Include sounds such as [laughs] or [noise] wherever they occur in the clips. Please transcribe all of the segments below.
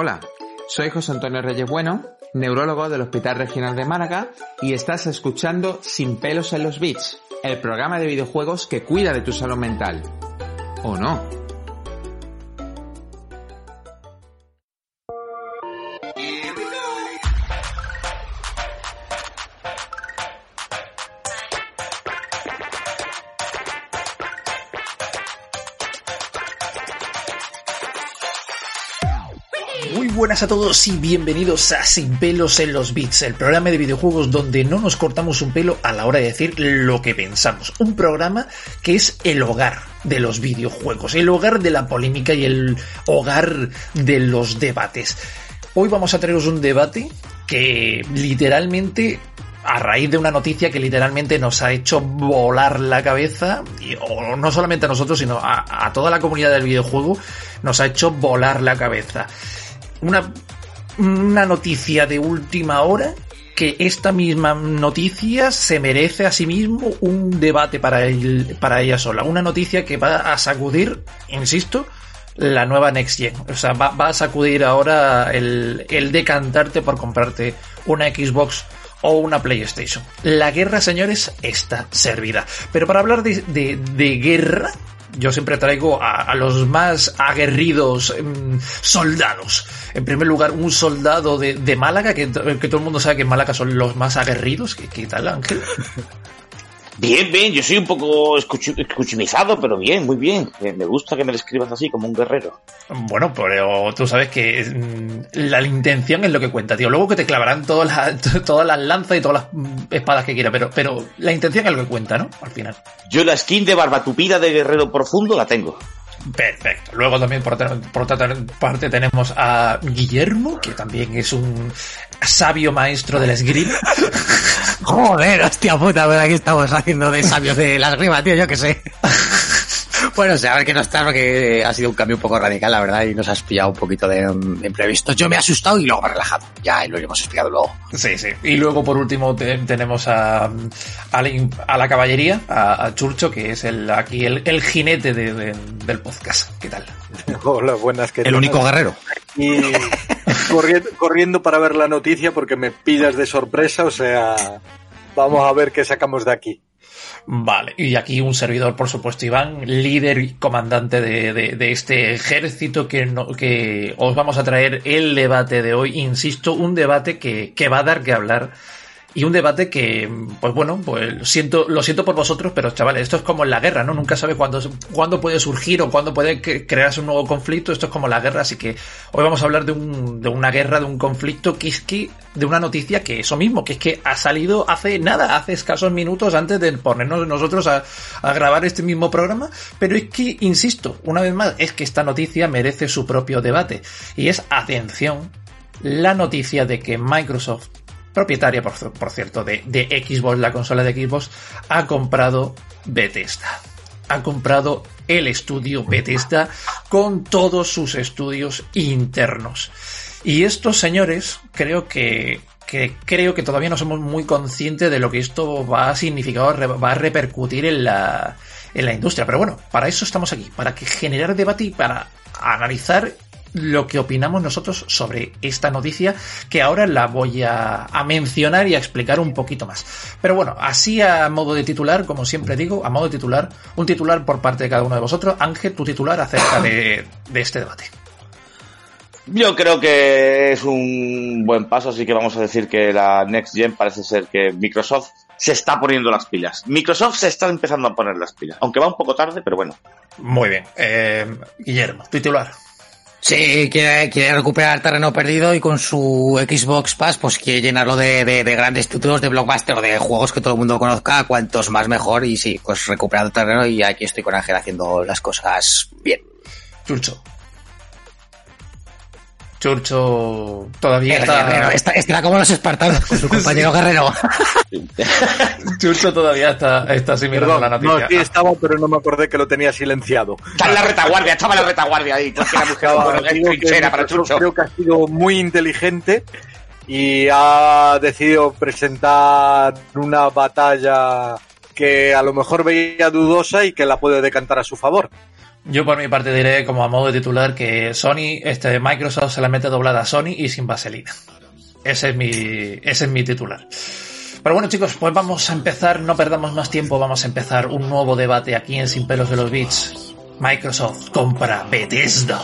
Hola, soy José Antonio Reyes Bueno, neurólogo del Hospital Regional de Málaga y estás escuchando Sin pelos en los bits, el programa de videojuegos que cuida de tu salud mental. ¿O no? Muy buenas a todos y bienvenidos a Sin pelos en los bits, el programa de videojuegos donde no nos cortamos un pelo a la hora de decir lo que pensamos. Un programa que es el hogar de los videojuegos, el hogar de la polémica y el hogar de los debates. Hoy vamos a traeros un debate que literalmente a raíz de una noticia que literalmente nos ha hecho volar la cabeza, y, o no solamente a nosotros, sino a, a, toda la comunidad del videojuego, nos ha hecho volar la cabeza. Una, una noticia de última hora que esta misma noticia se merece a sí mismo un debate para, para ella sola. Una noticia que va a sacudir, insisto, la nueva Next Gen. O sea, va, va a sacudir ahora el, el decantarte por comprarte una Xbox o una PlayStation. La guerra, señores, está servida. Pero para hablar de, de, de guerra, yo siempre traigo a, los más aguerridos mmm, soldados. En primer lugar, un soldado de, de Málaga, que, que, todo el mundo sabe que en Málaga son los más aguerridos. ¿Qué, qué tal, Ángel? [laughs] Bien, bien, yo soy un poco escuchimizado, pero bien, muy bien. Me gusta que me describas así, como un guerrero. Bueno, pero tú sabes que mm, la intención es lo que cuenta, tío. Luego que te clavarán todas las, [laughs] todas las lanzas y todas las espadas que quieras, pero, pero la intención es lo que cuenta, ¿no? Al final. Yo la skin de barbatupida de guerrero profundo la tengo. Perfecto. Luego también por, por, otra parte tenemos a Guillermo, que también es un sabio maestro de la esgrima. [laughs] Joder, hostia puta, ¿verdad? Aquí estamos haciendo de sabios de la esgrima, tío, yo qué sé. [laughs] Bueno, o sea, a ver qué no está, porque ha sido un cambio un poco radical, la verdad, y nos has pillado un poquito de, de imprevisto. Yo me he asustado y luego me he relajado. Ya lo hemos explicado luego. Sí, sí. Y luego, por último, te, tenemos a, a, la, a, la, caballería, a, a, Churcho, que es el aquí el, el jinete de, de, del podcast. ¿Qué tal? [laughs] Hola, buenas. ¿qué el único guerrero. Y corriendo, corriendo para ver la noticia porque me pillas de sorpresa, o sea, vamos a ver qué sacamos de aquí. Vale, y aquí un servidor, por supuesto, Iván, líder y comandante de, de, este ejército que, no, que os vamos a traer el debate de hoy. Insisto, un debate que, que va a dar que hablar y un debate que, pues bueno, pues siento, lo siento por vosotros, pero chavales, esto es como en la guerra, ¿no? Nunca sabe cuándo, cuándo puede surgir o cuándo puede crearse un nuevo conflicto. Esto es como la guerra, así que hoy vamos a hablar de, un, de una guerra, de un conflicto que es que, de una noticia que eso mismo, que es que ha salido hace nada, hace escasos minutos antes de ponernos nosotros a, a grabar este mismo programa. Pero es que, insisto, una vez más, es que esta noticia merece su propio debate. Y es, atención, la noticia de que Microsoft propietaria, por, cierto, de, de, Xbox, la consola de Xbox, ha comprado Bethesda. Ha comprado el estudio Bethesda con todos sus estudios internos. Y estos señores, creo que, que creo que todavía no somos muy conscientes de lo que esto va a significar, va a repercutir en la, en la industria. Pero bueno, para eso estamos aquí, para que generar debate y para analizar lo que opinamos nosotros sobre esta noticia que ahora la voy a, a, mencionar y a explicar un poquito más. Pero bueno, así a modo de titular, como siempre digo, a modo de titular, un titular por parte de cada uno de vosotros. Ángel, tu titular acerca de, de este debate. Yo creo que es un buen paso, así que vamos a decir que la Next Gen parece ser que Microsoft se está poniendo las pilas. Microsoft se está empezando a poner las pilas, aunque va un poco tarde, pero bueno. Muy bien. Eh, Guillermo, titular. Sí, quiere, quiere, recuperar terreno perdido y con su Xbox Pass pues quiere llenarlo de, de, de, grandes títulos de blockbuster, de juegos que todo el mundo conozca, cuantos más mejor y sí, pues recuperando terreno y aquí estoy con Ángel haciendo las cosas bien. Churcho. Churcho todavía el está... Guerrero, está... Está como los espartanos con su [laughs] compañero sí. guerrero. [laughs] Churcho todavía está, está así mirando Perdón, la noticia. No, sí estaba, pero no me acordé que lo tenía silenciado. Está en la retaguardia, estaba en la retaguardia ahí. Estaba, trinchera para Churcho. Creo que ha sido muy inteligente y ha decidido presentar una batalla que a lo mejor veía dudosa y que la puede decantar a su favor. Yo por mi parte diré como a modo de titular que Sony, este Microsoft se la mete doblada a Sony y sin vaselina. Ese es mi, ese es mi titular. Pero bueno chicos, pues vamos a empezar, no perdamos más tiempo, vamos a empezar un nuevo debate aquí en Sin pelos de los bits. Microsoft compra Bethesda.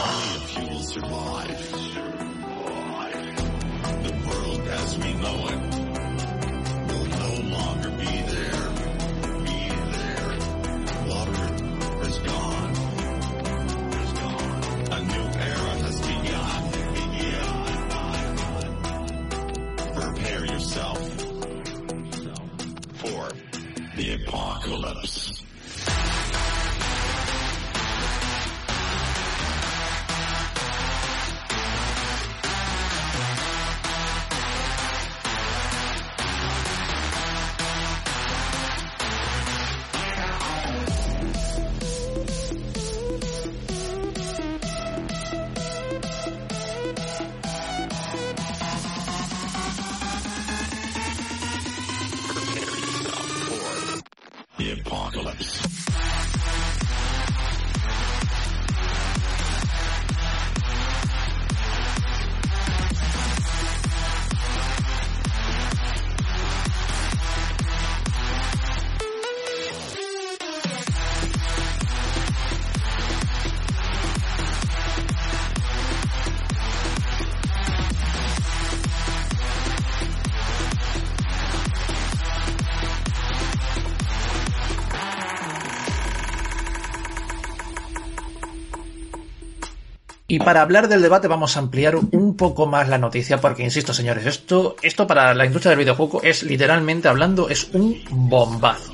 Y para hablar del debate vamos a ampliar un poco más la noticia porque, insisto, señores, esto, esto para la industria del videojuego es literalmente hablando, es un bombazo.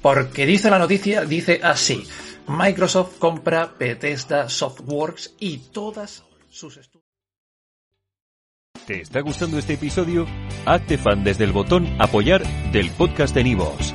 Porque dice la noticia, dice así, Microsoft compra Bethesda Softworks y todas sus estudios. ¿Te está gustando este episodio? Hazte fan desde el botón apoyar del podcast de Nivos.